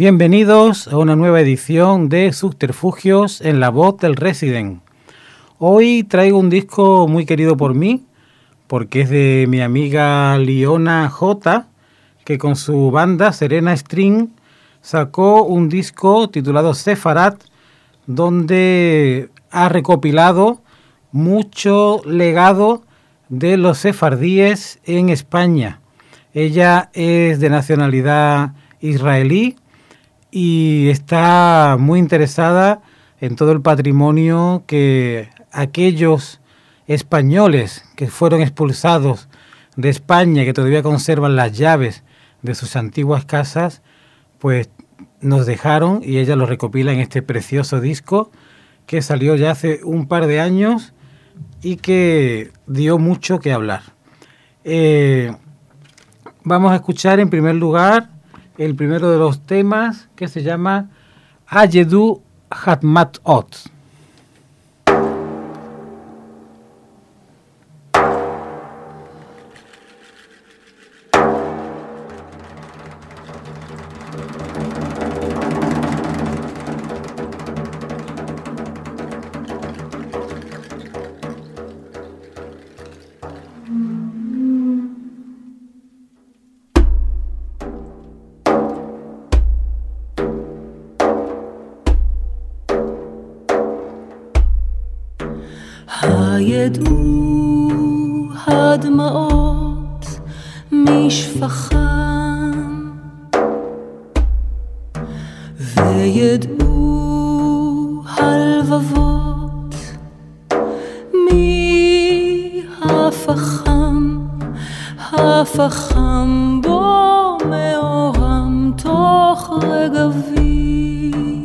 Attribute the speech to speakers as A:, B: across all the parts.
A: Bienvenidos a una nueva edición de Subterfugios en la voz del Resident. Hoy traigo un disco muy querido por mí, porque es de mi amiga Liona J, que con su banda Serena String sacó un disco titulado Sefarat, donde ha recopilado mucho legado de los sefardíes en España. Ella es de nacionalidad israelí y está muy interesada en todo el patrimonio que aquellos españoles que fueron expulsados de España, que todavía conservan las llaves de sus antiguas casas, pues nos dejaron y ella lo recopila en este precioso disco que salió ya hace un par de años y que dio mucho que hablar. Eh, vamos a escuchar en primer lugar el primero de los temas que se llama Ayedu Hatmat Ot.
B: ידעו הדמעות משפחם. וידעו הלבבות מהפחם הפחם בו מאורם תוך רגבים.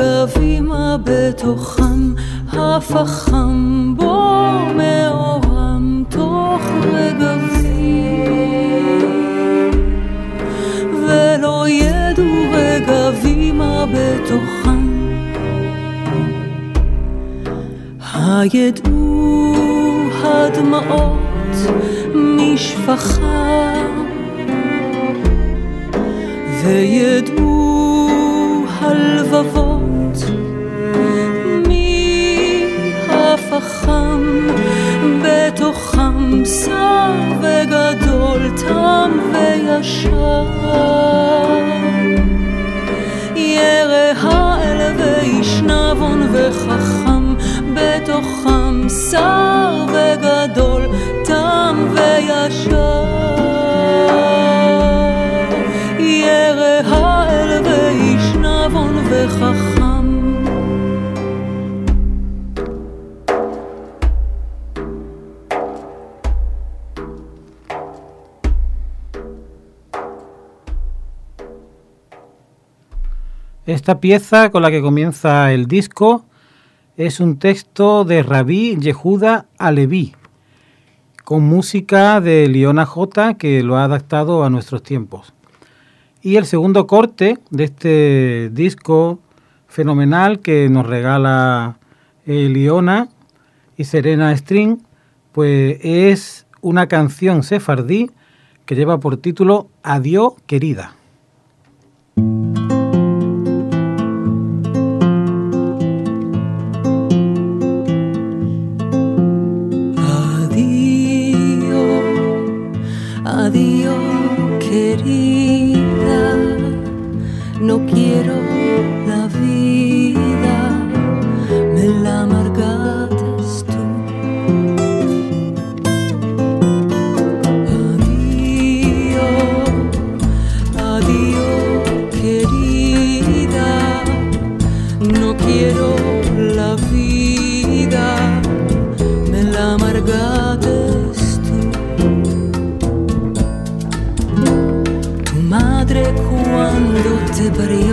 B: רגבים בתוכם, הפחם בו מאורם תוך רגבים. ולא ידעו רגבימה בתוכם, הידעו הדמעות משפחה, וידעו הלבבות החורף החם, בתוכם שר וגדול, תם וישר. ירא האל וישנבון וחכם, בתוכם שר וגדול, תם וישר. ירא האל וישנבון וחכם
A: Esta pieza con la que comienza el disco es un texto de Rabí Yehuda Alevi, con música de Liona J, que lo ha adaptado a nuestros tiempos. Y el segundo corte de este disco fenomenal que nos regala eh, Liona y Serena String, pues es una canción sefardí que lleva por título Adiós querida.
B: Y everybody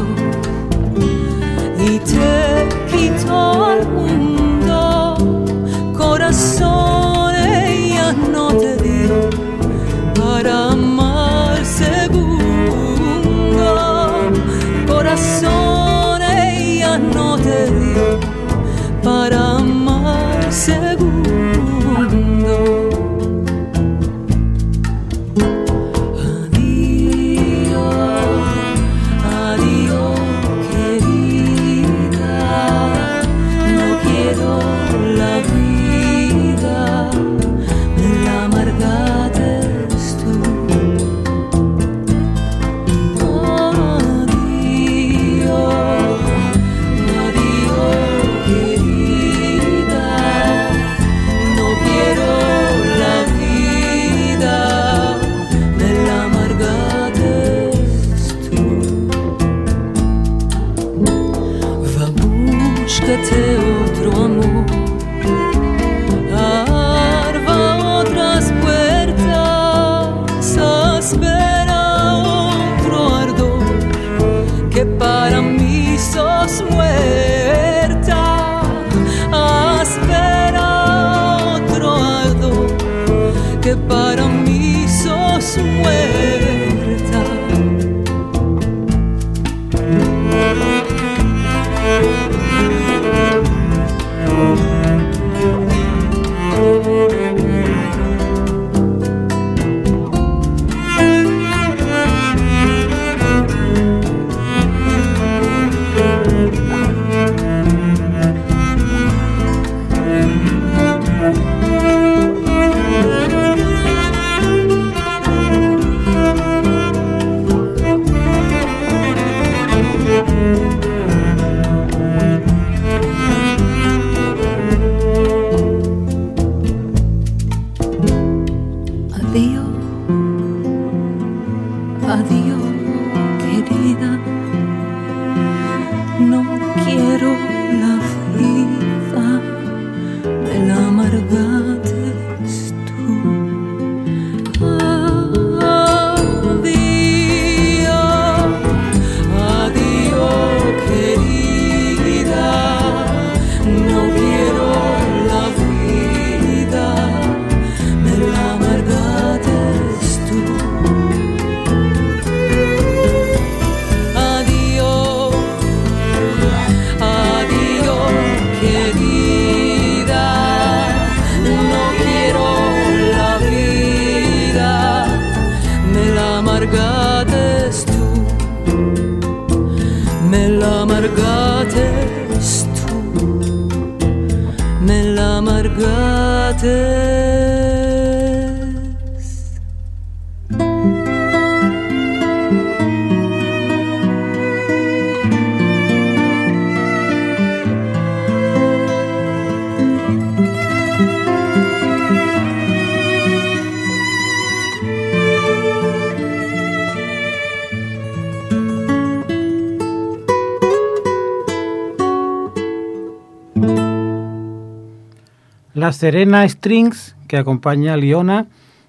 A: La Serena Strings, que acompaña a Liona,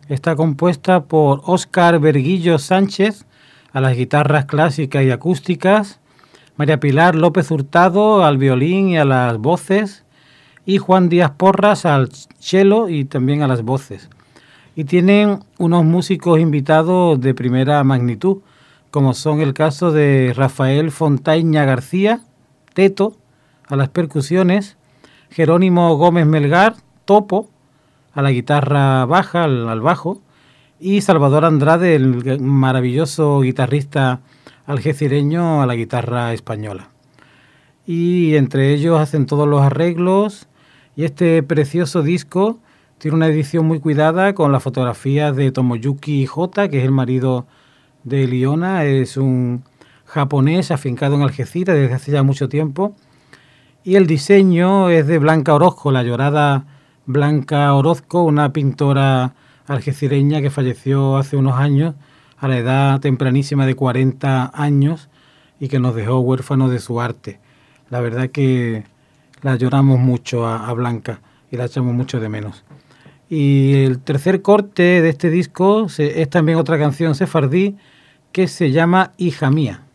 A: está compuesta por Óscar Verguillo Sánchez a las guitarras clásicas y acústicas, María Pilar López Hurtado al violín y a las voces, y Juan Díaz Porras al cello y también a las voces. Y tienen unos músicos invitados de primera magnitud, como son el caso de Rafael Fontaña García, Teto, a las percusiones, Jerónimo Gómez Melgar, Topo, a la guitarra baja, al, bajo, y Salvador Andrade, el maravilloso guitarrista algecireño, a la guitarra española. Y entre ellos hacen todos los arreglos y este precioso disco tiene una edición muy cuidada con la fotografía de Tomoyuki J, que es el marido de Liona, es un japonés afincado en Algeciras desde hace ya mucho tiempo y el diseño es de Blanca Orozco, la llorada Blanca Orozco, una pintora algecireña que falleció hace unos años a la edad tempranísima de 40 años y que nos dejó huérfanos de su arte. La verdad que la lloramos mucho a, Blanca y la echamos mucho de menos. Y el tercer corte de este disco es también otra canción sefardí que se llama Hija Mía.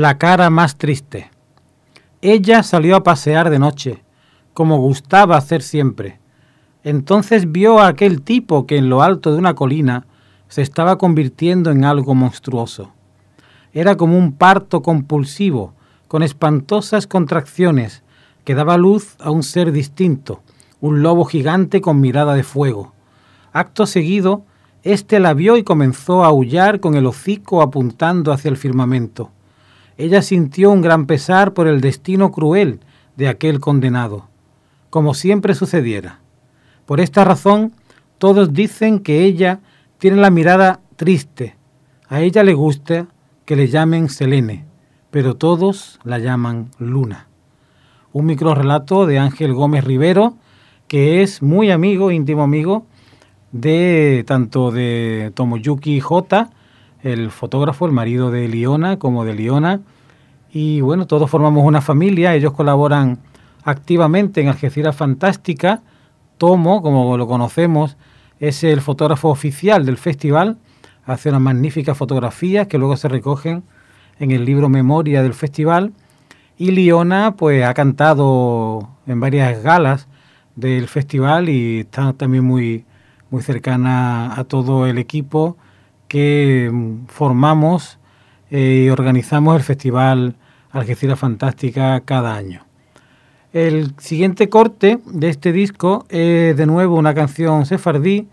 A: La cara más triste. Ella salió a pasear de noche, como gustaba hacer siempre. Entonces vio a aquel tipo que en lo alto de una colina se estaba convirtiendo en algo monstruoso. Era como un parto compulsivo, con espantosas contracciones, que daba luz a un ser distinto, un lobo gigante con mirada de fuego. Acto seguido, éste la vio y comenzó a aullar con el hocico apuntando hacia el firmamento ella sintió un gran pesar por el destino cruel de aquel condenado, como siempre sucediera. Por esta razón, todos dicen que ella tiene la mirada triste. A ella le gusta que le llamen Selene, pero todos la llaman Luna. Un microrelato de Ángel Gómez Rivero, que es muy amigo, íntimo amigo, de tanto de Tomoyuki J, el fotógrafo, el marido de Liona, como de Liona. Y bueno, todos formamos una familia, ellos colaboran activamente en Algeciras Fantástica. Tomo, como lo conocemos, es el fotógrafo oficial del festival, hace unas magníficas fotografías que luego se recogen en el libro Memoria del festival. Y Liona, pues ha cantado en varias galas del festival y está también muy, muy cercana a todo el equipo que mm, formamos eh, y organizamos el Festival Algeciras Fantástica cada año. El siguiente corte de este disco es de nuevo una canción sefardí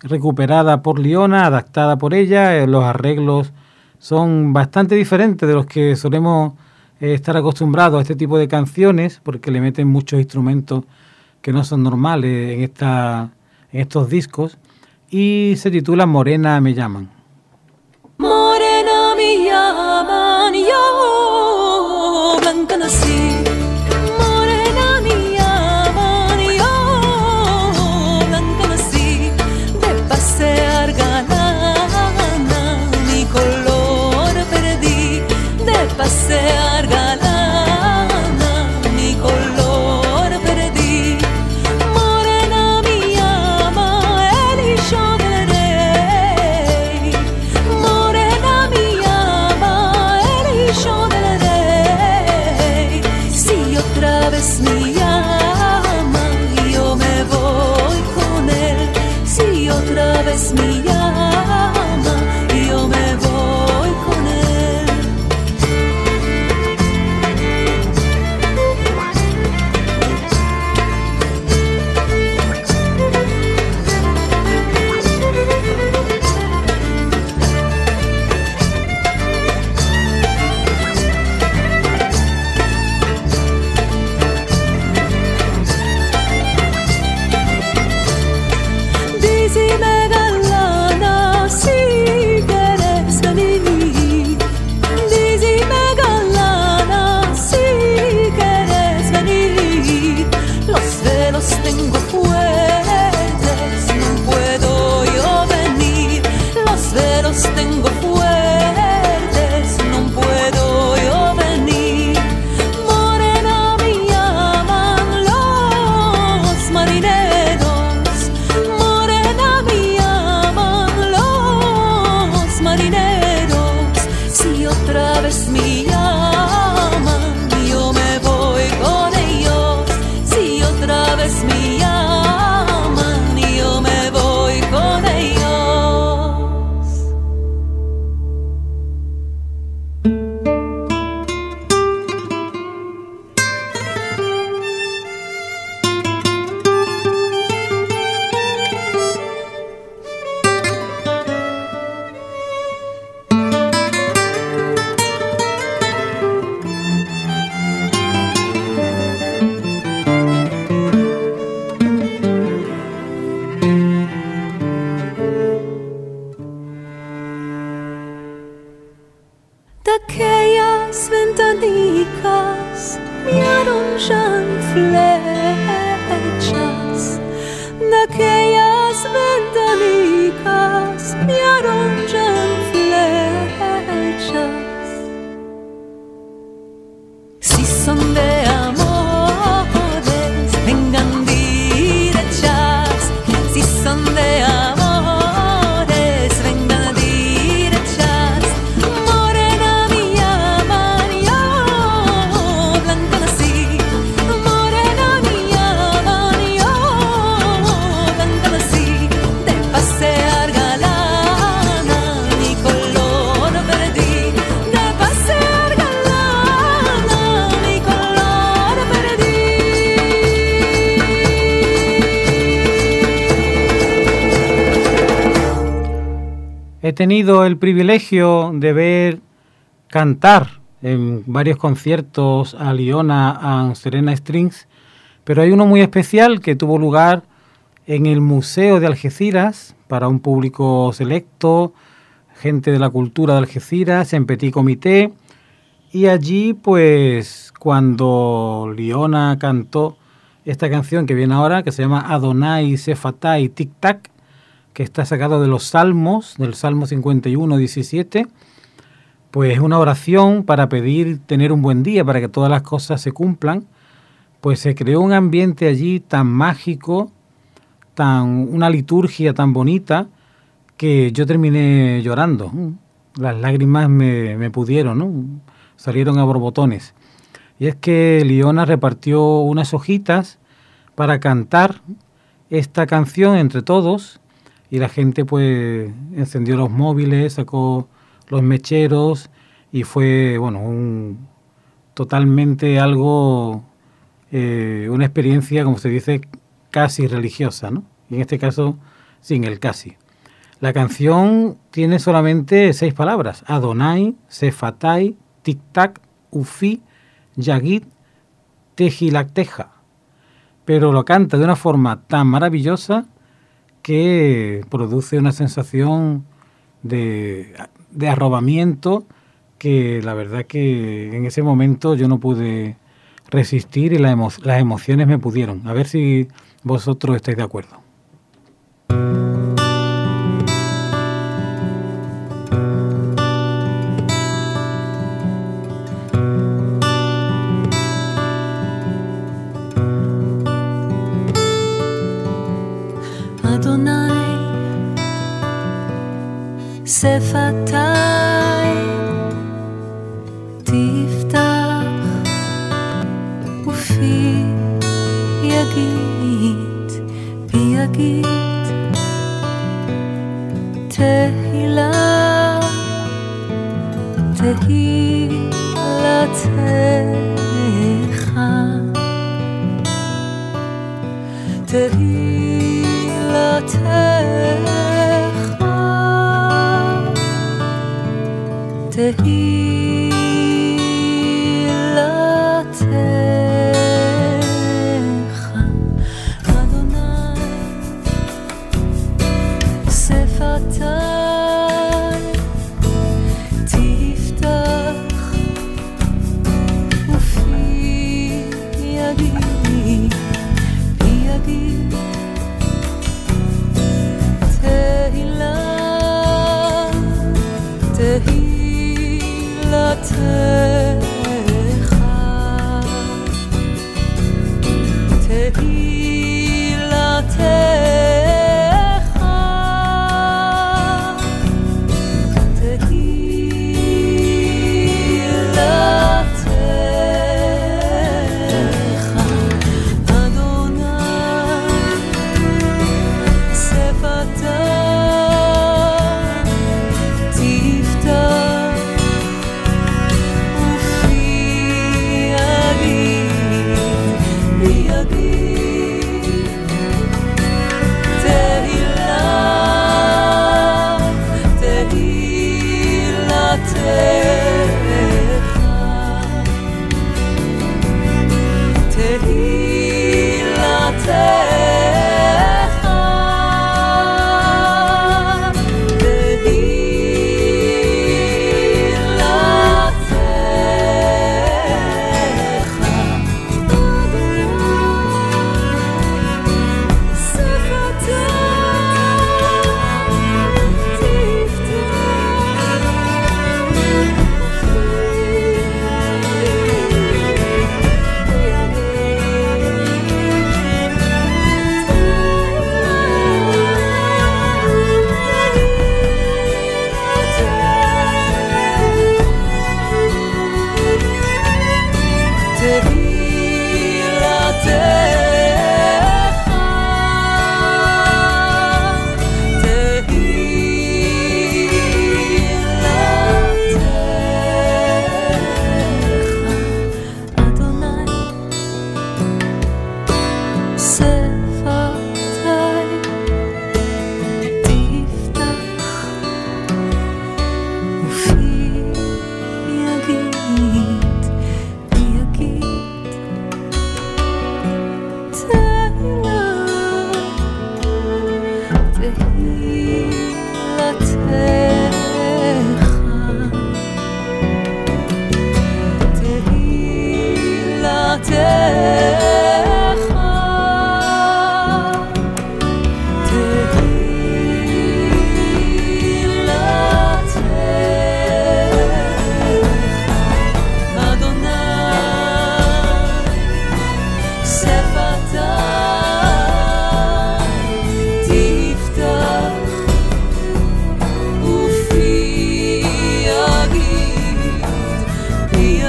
A: recuperada por Liona, adaptada por ella. Eh, los arreglos son bastante diferentes de los que solemos eh, estar acostumbrados a este tipo de canciones porque le meten muchos instrumentos que no son normales en, esta, en estos discos y se titula Morena me llaman.
B: Morena me llaman, yo blanca nací.
A: Tenido el privilegio de ver cantar en varios conciertos a Liona and Serena Strings, pero hay uno muy especial que tuvo lugar en el Museo de Algeciras para un público selecto, gente de la cultura de Algeciras, en Petit Comité, y allí pues cuando Liona cantó esta canción que viene ahora, que se llama Adonai Sefatai Tic Tac, que está sacado de los Salmos, del Salmo 51, 17, pues es una oración para pedir tener un buen día, para que todas las cosas se cumplan, pues se creó un ambiente allí tan mágico, tan una liturgia tan bonita, que yo terminé llorando. Las lágrimas me, pudieron, ¿no? salieron a borbotones. Y es que Liona repartió unas hojitas para cantar esta canción entre todos y la gente pues encendió los móviles, sacó los mecheros y fue, bueno, un, totalmente algo, eh, una experiencia, como se dice, casi religiosa, ¿no? Y en este caso, sin el casi. La canción tiene solamente seis palabras: Adonai, Sefatai, Tic Tac, Ufi, Yagid, Tejilacteja. Pero lo canta de una forma tan maravillosa que produce una sensación de, de arrobamiento que la verdad que en ese momento yo no pude resistir y las emociones me pudieron. A ver si vosotros estáis de acuerdo.
B: תהילה, תהילתך תהילתך תהילתך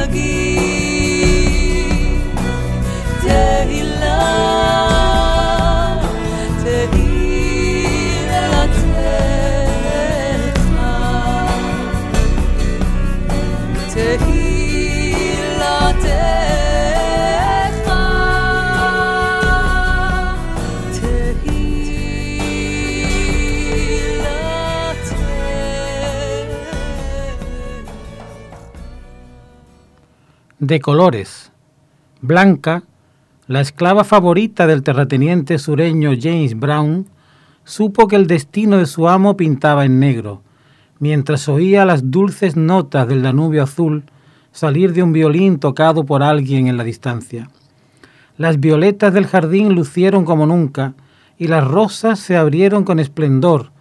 B: Again.
A: De colores. Blanca, la esclava favorita del terrateniente sureño James Brown, supo que el destino de su amo pintaba en negro, mientras oía las dulces notas del Danubio azul salir de un violín tocado por alguien en la distancia. Las violetas del jardín lucieron como nunca, y las rosas se abrieron con esplendor,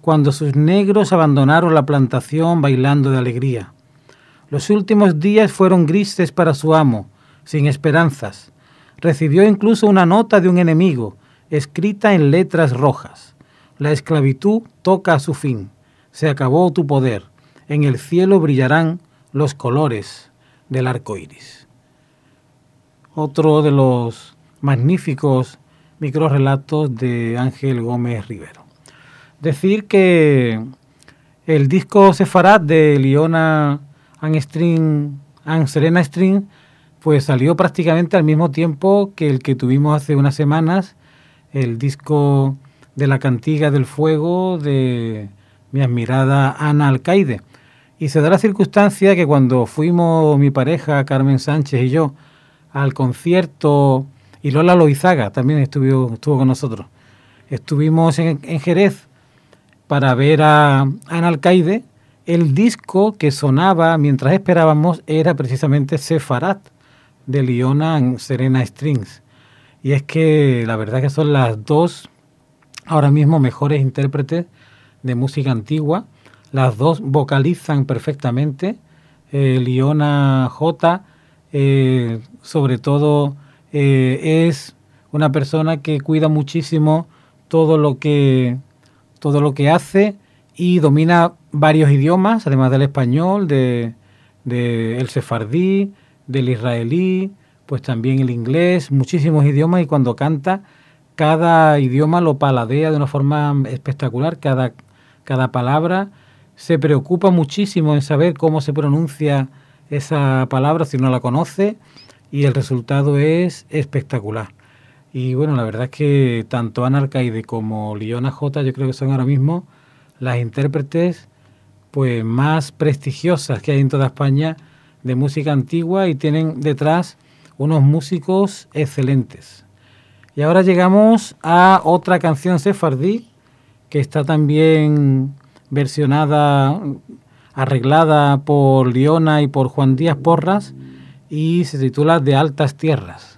A: cuando sus negros abandonaron la plantación bailando de alegría. Los últimos días fueron grises para su amo, sin esperanzas. Recibió incluso una nota de un enemigo, escrita en letras rojas. La esclavitud toca a su fin. Se acabó tu poder. En el cielo brillarán los colores del arco iris. Otro de los magníficos microrelatos de Ángel Gómez Rivero. Decir que el disco Sefarat de Liona String, Serena String, pues salió prácticamente al mismo tiempo que el que tuvimos hace unas semanas, el disco de la cantiga del fuego de mi admirada Ana Alcaide. Y se da la circunstancia que cuando fuimos mi pareja Carmen Sánchez y yo al concierto, y Lola Loizaga también estuvo, con nosotros, estuvimos en, en Jerez para ver a Ana Alcaide, el disco que sonaba mientras esperábamos era precisamente Sefarat de Liona en Serena Strings. Y es que la verdad que son las dos ahora mismo mejores intérpretes de música antigua. Las dos vocalizan perfectamente. Eh, Liona J, eh, sobre todo, eh, es una persona que cuida muchísimo todo lo que, todo lo que hace y domina varios idiomas, además del español, de, el sefardí, del israelí, pues también el inglés, muchísimos idiomas y cuando canta cada idioma lo paladea de una forma espectacular, cada, cada palabra se preocupa muchísimo en saber cómo se pronuncia esa palabra si no la conoce y el resultado es espectacular. Y bueno, la verdad es que tanto Ana Alcaide como Liona J yo creo que son ahora mismo las intérpretes pues más prestigiosas que hay en toda España de música antigua y tienen detrás unos músicos excelentes. Y ahora llegamos a otra canción sefardí que está también versionada, arreglada por Liona y por Juan Díaz Porras y se titula De Altas Tierras.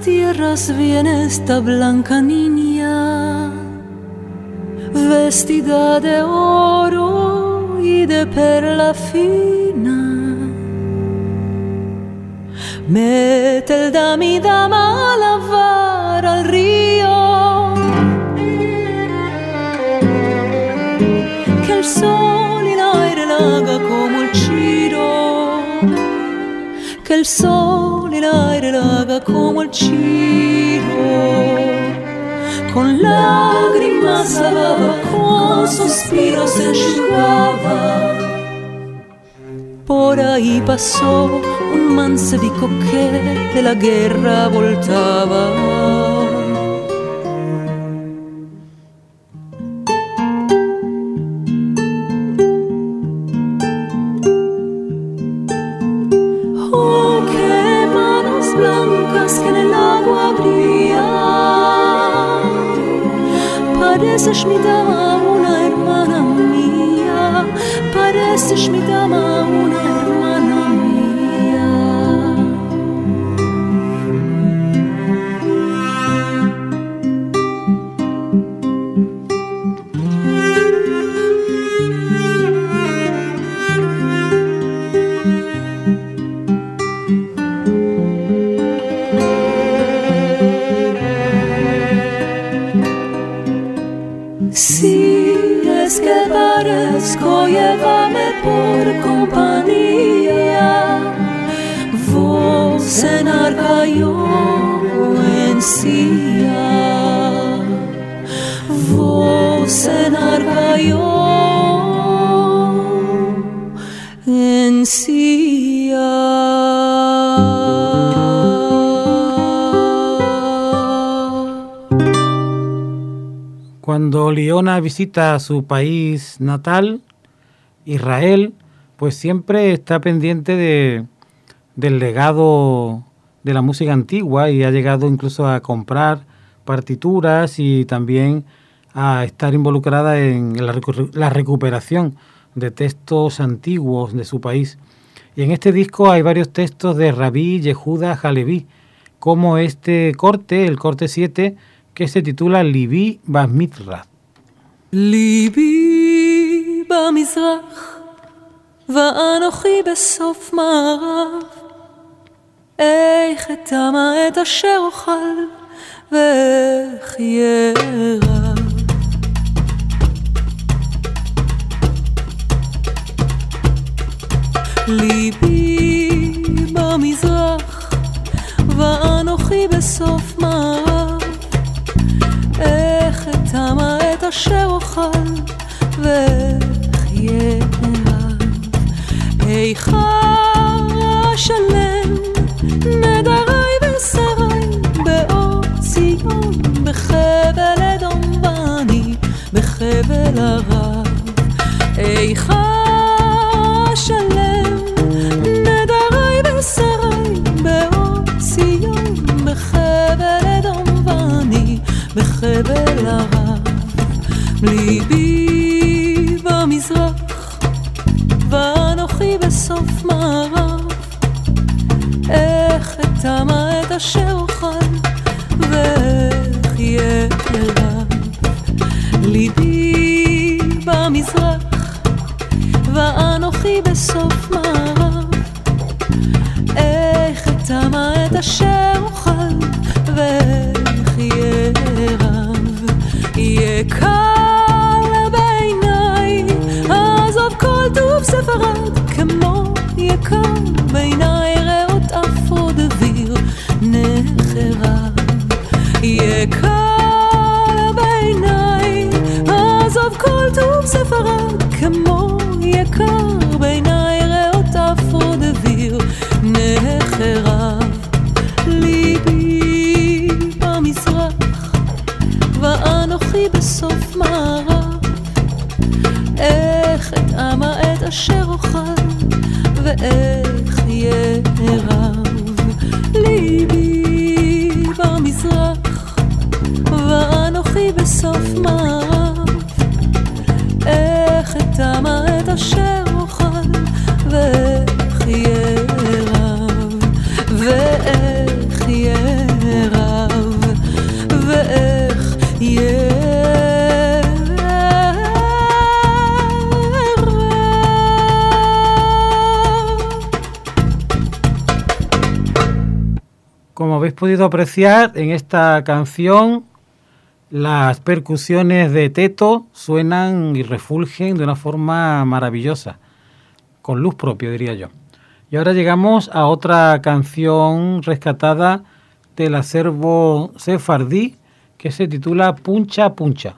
B: Tierras viene esta blanca niña, vestida de oro y de perla fina. Mete el dami dama a lavar al río, que el sol y el aire la haga como el sol el aire la haga como el chiro. Con lágrimas lavaba, con suspiros enjugaba. Por ahí pasó un mancedico que de la guerra voltaba. Silla.
A: Cuando Liona visita su país natal, Israel, pues siempre está pendiente de, del legado de la música antigua y ha llegado incluso a comprar partituras y también a estar involucrada en la, recu- la recuperación de textos antiguos de su país. Y en este disco hay varios textos de Rabí Yehuda Halevi, como este corte, el corte 7, que se titula Libi Basmitra.
B: ליבי במזרח, ואנוכי בסוף מערב. איך אטמע את אשר אוכל, ואיך ירב. ליבי במזרח, ואנוכי בסוף מערב. איך אטמע את אשר אוכל ואיך ירב איכה אשלם נדרי ושרי באור ציון בחבל אדום ואני בחבל ערב איכה אשלם נדרי ושרי באור ציון בחבל אדום ואני בחבל ערב ליבי
A: apreciar en esta canción, las percusiones de Teto suenan y refulgen de una forma maravillosa, con luz propia, diría yo. Y ahora llegamos a otra canción rescatada del acervo sefardí que se titula Puncha Puncha.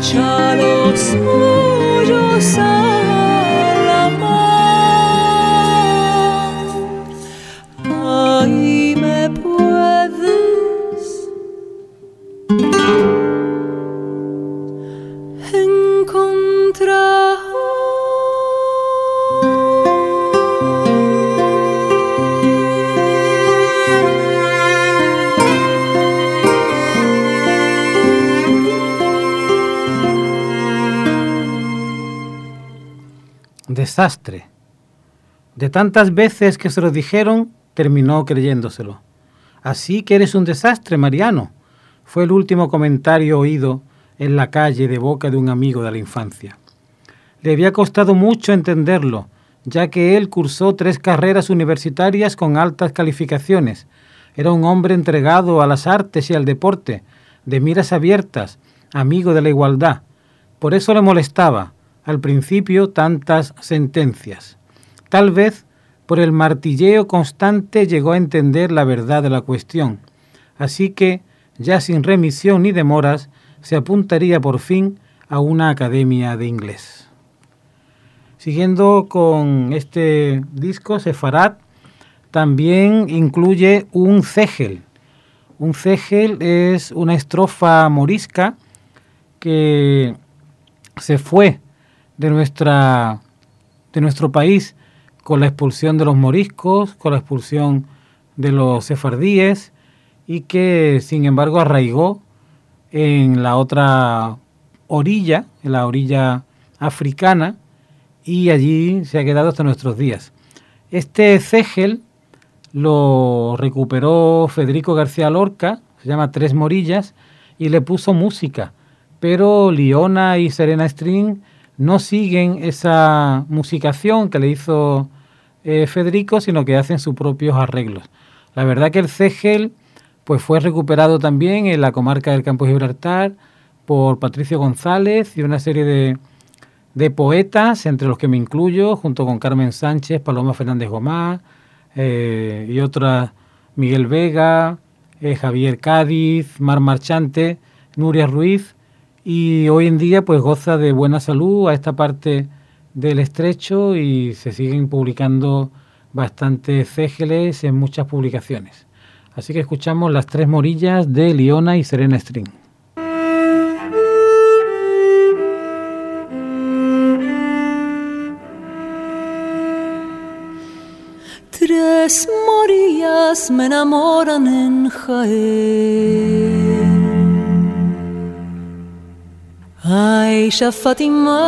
B: child
A: of sorrow. Tantas veces que se lo dijeron, terminó creyéndoselo. Así que eres un desastre, Mariano. Fue el último comentario oído en la calle de boca de un amigo de la infancia. Le había costado mucho entenderlo, ya que él cursó tres carreras universitarias con altas calificaciones. Era un hombre entregado a las artes y al deporte, de miras abiertas, amigo de la igualdad. Por eso le molestaba, al principio, tantas sentencias. Tal vez por el martilleo constante llegó a entender la verdad de la cuestión. Así que, ya sin remisión ni demoras, se apuntaría por fin a una academia de inglés. Siguiendo con este disco, Sefarad también incluye un cegel. Un cegel es una estrofa morisca que se fue de, nuestra, de nuestro país con la expulsión de los moriscos, con la expulsión de los sefardíes y que sin embargo arraigó en la otra orilla, en la orilla africana, y allí se ha quedado hasta nuestros días. Este cegel lo recuperó Federico García Lorca, se llama Tres Morillas, y le puso música, pero Liona y Serena String no siguen esa musicación que le hizo eh, Federico, sino que hacen sus propios arreglos. La verdad que el cegel pues fue recuperado también en la comarca del Campo de Gibraltar por Patricio González y una serie de, de poetas, entre los que me incluyo, junto con Carmen Sánchez, Paloma Fernández Gomá eh, y otras, Miguel Vega, eh, Javier Cádiz, Mar Marchante, Nuria Ruiz, y hoy en día pues goza de buena salud a esta parte del estrecho y se siguen publicando bastantes cégeles en muchas publicaciones. Así que escuchamos las tres morillas de Liona y Serena String.
B: Tres morillas me enamoran en Jaén. Aisha Fatima,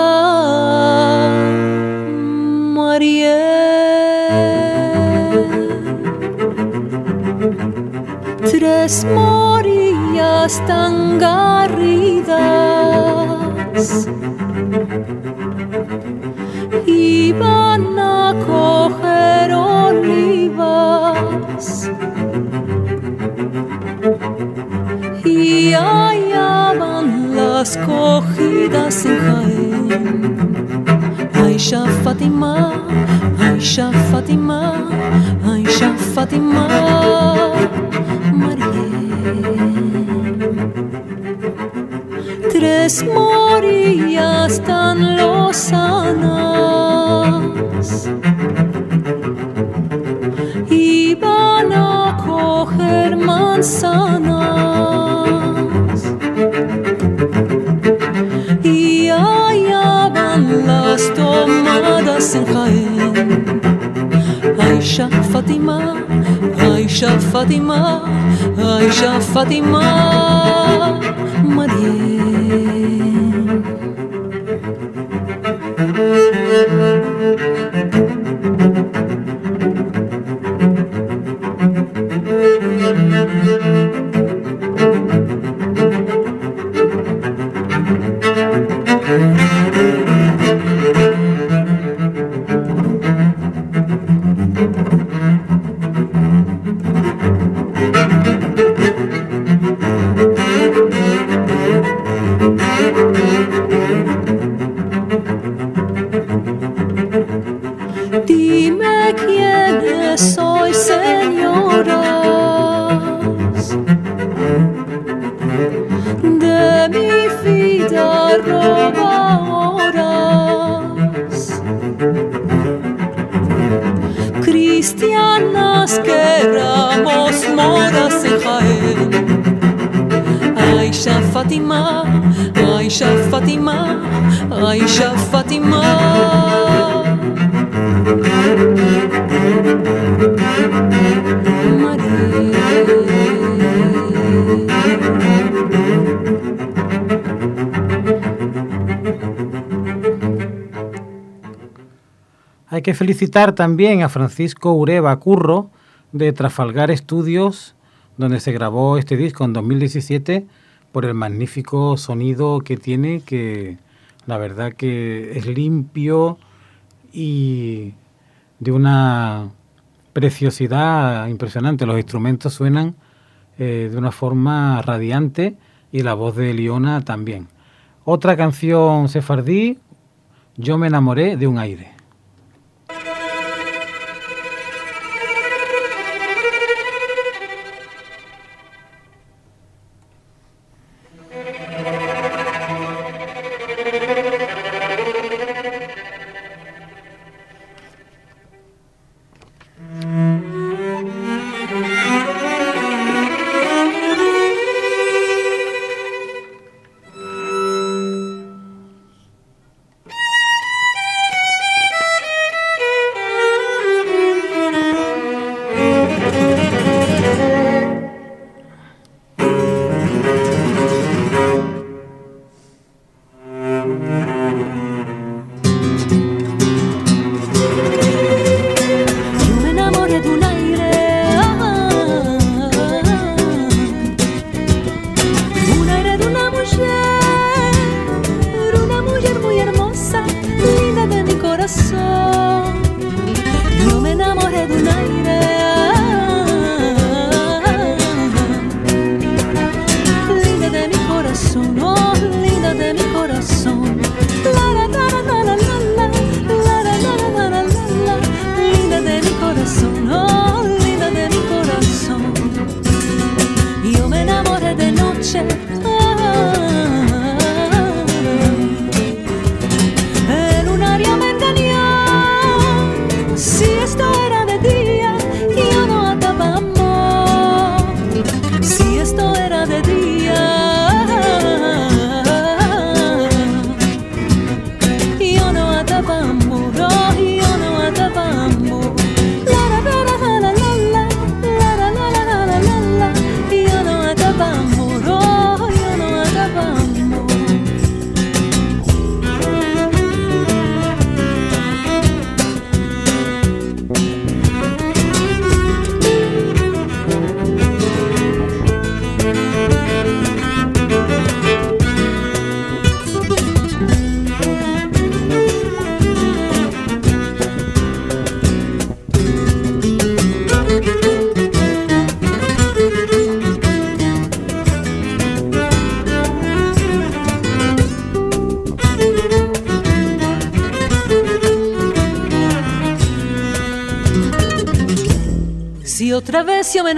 B: Tres morillas tan garridas iban a coger olivas hallaban las cogidas en Jaén. Aisha Fatima, Aisha Fatima, Aisha Fatima, María. Tres morillas tan lozanas iban a coger manzanas לסתומד השמחאין. האישה פטימה, האישה פטימה, האישה פטימה, מדיין. Que
A: felicitar también a Francisco Ureva Curro de Trafalgar Studios, donde se grabó este disco en 2017, por el magnífico sonido que tiene, que la verdad que es limpio y de una preciosidad impresionante. Los instrumentos suenan eh, de una forma radiante y la voz de Liona también. Otra canción sefardí, Yo me enamoré de un aire.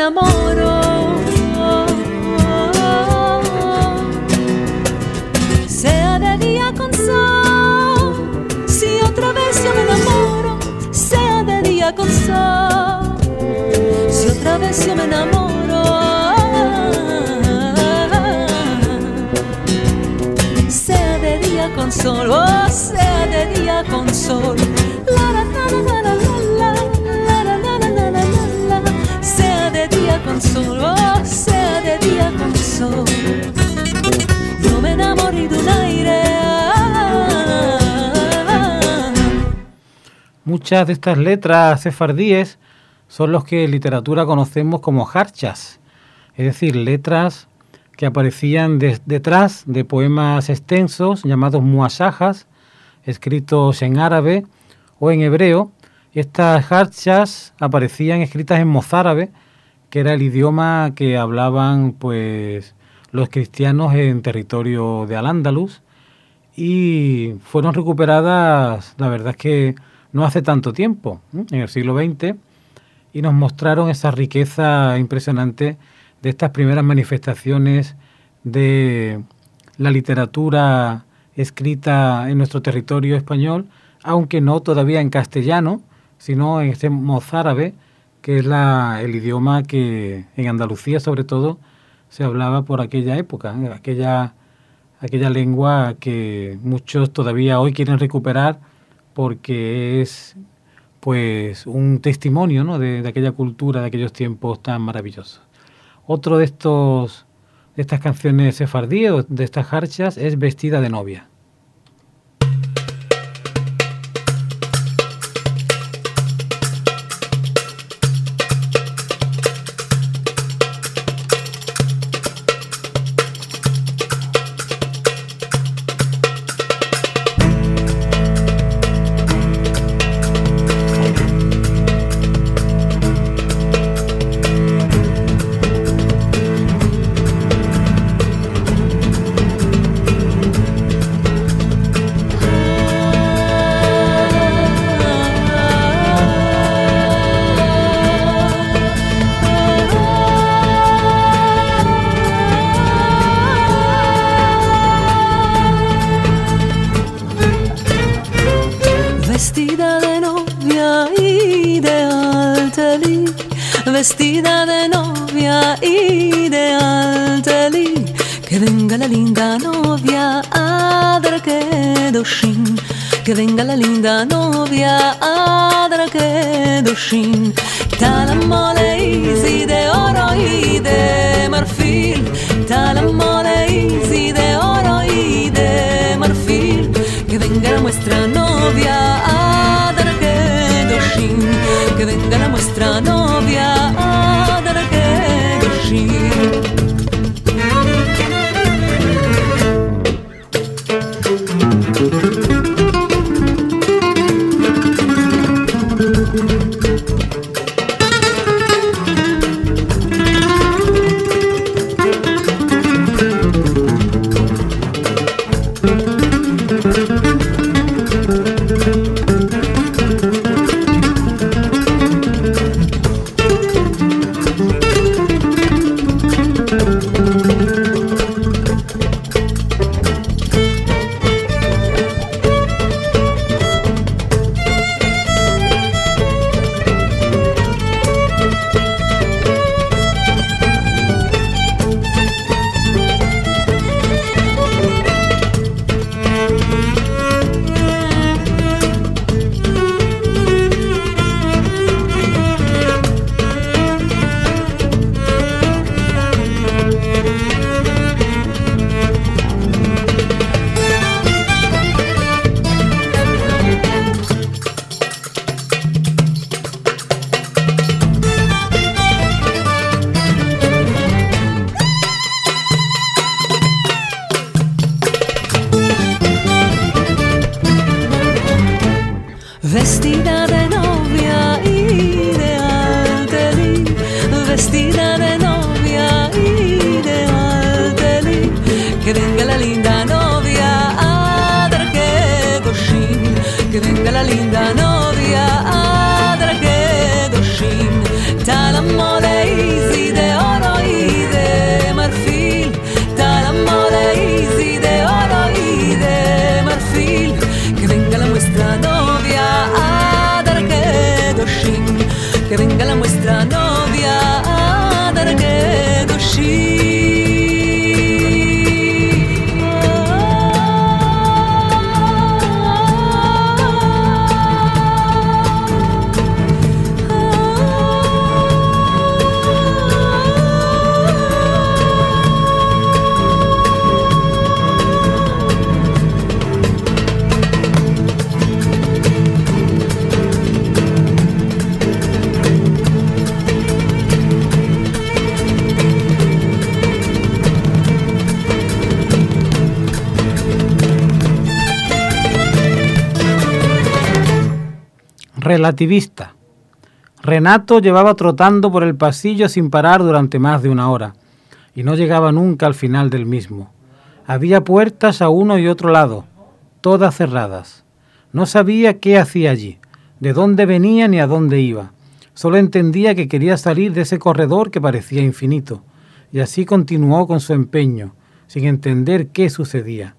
B: Enamoro. Sea de día con sol, si otra vez yo me enamoro, sea de día con sol, si otra vez yo me enamoro. Sea de día con sol, oh, sea de día con sol.
A: Muchas de estas letras sefardíes son los que en literatura conocemos como harchas, es decir, letras que aparecían detrás de poemas extensos llamados muasajas, escritos en árabe o en hebreo. Estas harchas aparecían escritas en mozárabe, que era el idioma que hablaban pues los cristianos en territorio de Al-Ándalus. Y fueron recuperadas, la verdad es que no hace tanto tiempo, en el siglo XX, y nos mostraron esa riqueza impresionante de estas primeras manifestaciones de la literatura escrita en nuestro territorio español, aunque no todavía en castellano, sino en este mozárabe, que es la, el idioma que en Andalucía sobre todo se hablaba por aquella época, ¿eh? aquella, aquella lengua que muchos todavía hoy quieren recuperar porque es pues un testimonio ¿no? de, aquella cultura, de aquellos tiempos tan maravillosos. Otro de estos de estas canciones sefardíes, de estas harchas, es Vestida de novia. Relativista. Renato llevaba trotando por el pasillo sin parar durante más de una hora, y no llegaba nunca al final del mismo. Había puertas a uno y otro lado, todas cerradas. No sabía qué hacía allí, de dónde venía ni a dónde iba. Solo entendía que quería salir de ese corredor que parecía infinito, y así continuó con su empeño, sin entender qué sucedía.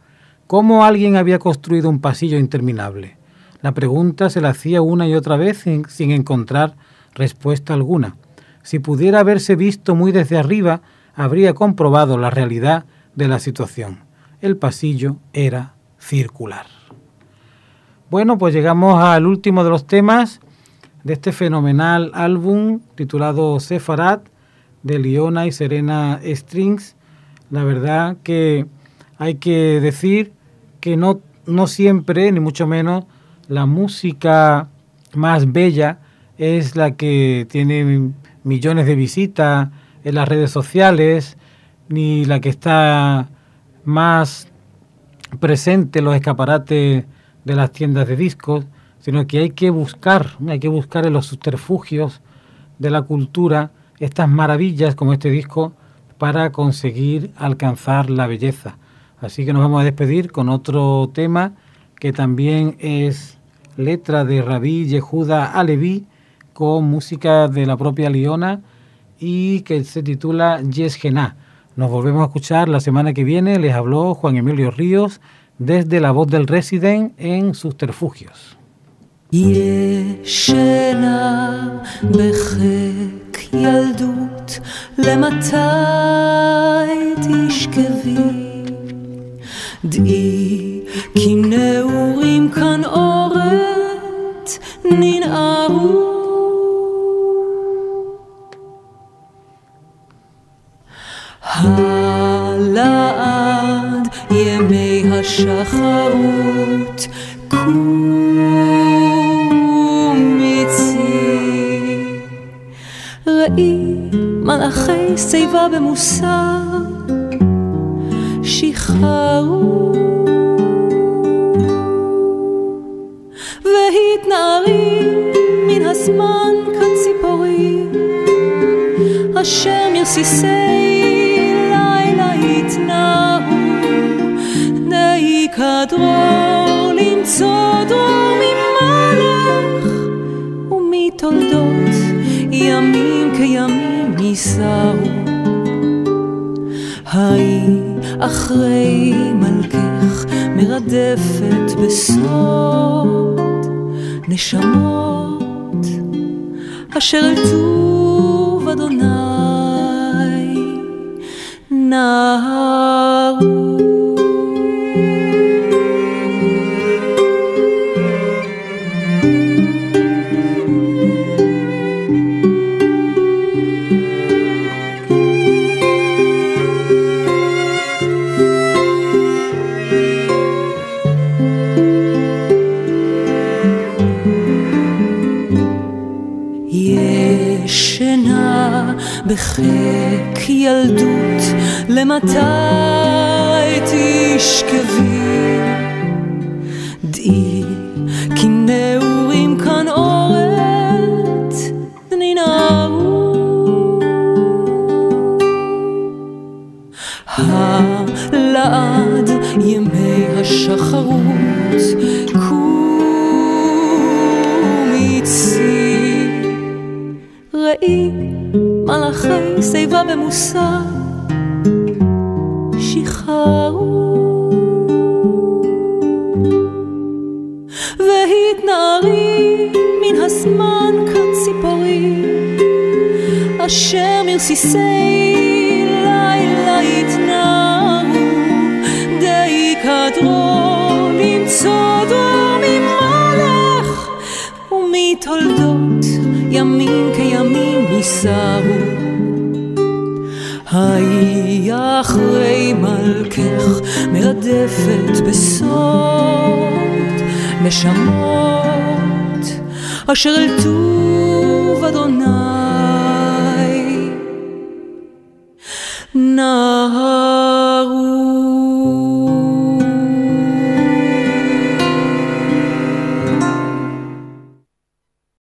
A: ¿Cómo alguien había construido un pasillo interminable? La pregunta se la hacía una y otra vez sin, encontrar respuesta alguna. Si pudiera haberse visto muy desde arriba, habría comprobado la realidad de la situación. El pasillo era circular. Bueno, pues llegamos al último de los temas de este fenomenal álbum titulado Sefarat de Liona y Serena Strings. La verdad que hay que decir que no, no siempre, ni mucho menos, la música más bella es la que tiene millones de visitas en las redes sociales, ni la que está más presente en los escaparates de las tiendas de discos, sino que hay que buscar, hay que buscar en los subterfugios de la cultura estas maravillas como este disco para conseguir alcanzar la belleza. Así que nos vamos a despedir con otro tema que también es letra de Rabí Yehuda Alevi con música de la propia Liona y que se titula Yes Nos volvemos a escuchar la semana que viene. Les habló Juan Emilio Ríos desde la voz del Resident en sus terfugios.
B: דעי כי נעורים כאן אורת ננערו. הלעד ימי השחרות קומיצי. ראי מלאכי שיבה במוסר שחררו והתנערי מן הזמן כציפורים. אשר מרסיסי לילה התנערו די כדרור למצוא דרור ממלך ומתולדות ימים כימים נישאו ההיא אחרי מלכך מרדפת בסוד נשמות אשר אל טוב אדוני נערו touch אשר אל